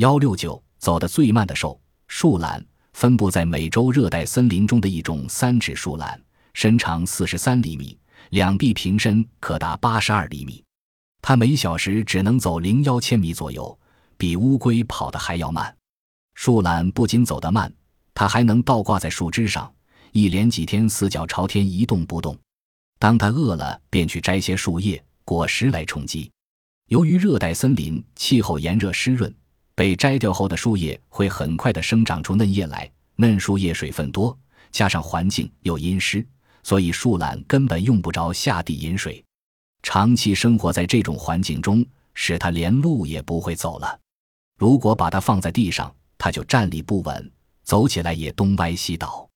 幺六九走得最慢的兽树懒，分布在美洲热带森林中的一种三指树懒，身长四十三厘米，两臂平伸可达八十二厘米。它每小时只能走零幺千米左右，比乌龟跑得还要慢。树懒不仅走得慢，它还能倒挂在树枝上，一连几天四脚朝天一动不动。当它饿了，便去摘些树叶、果实来充饥。由于热带森林气候炎热湿润。被摘掉后的树叶会很快的生长出嫩叶来，嫩树叶水分多，加上环境又阴湿，所以树懒根本用不着下地饮水。长期生活在这种环境中，使它连路也不会走了。如果把它放在地上，它就站立不稳，走起来也东歪西倒。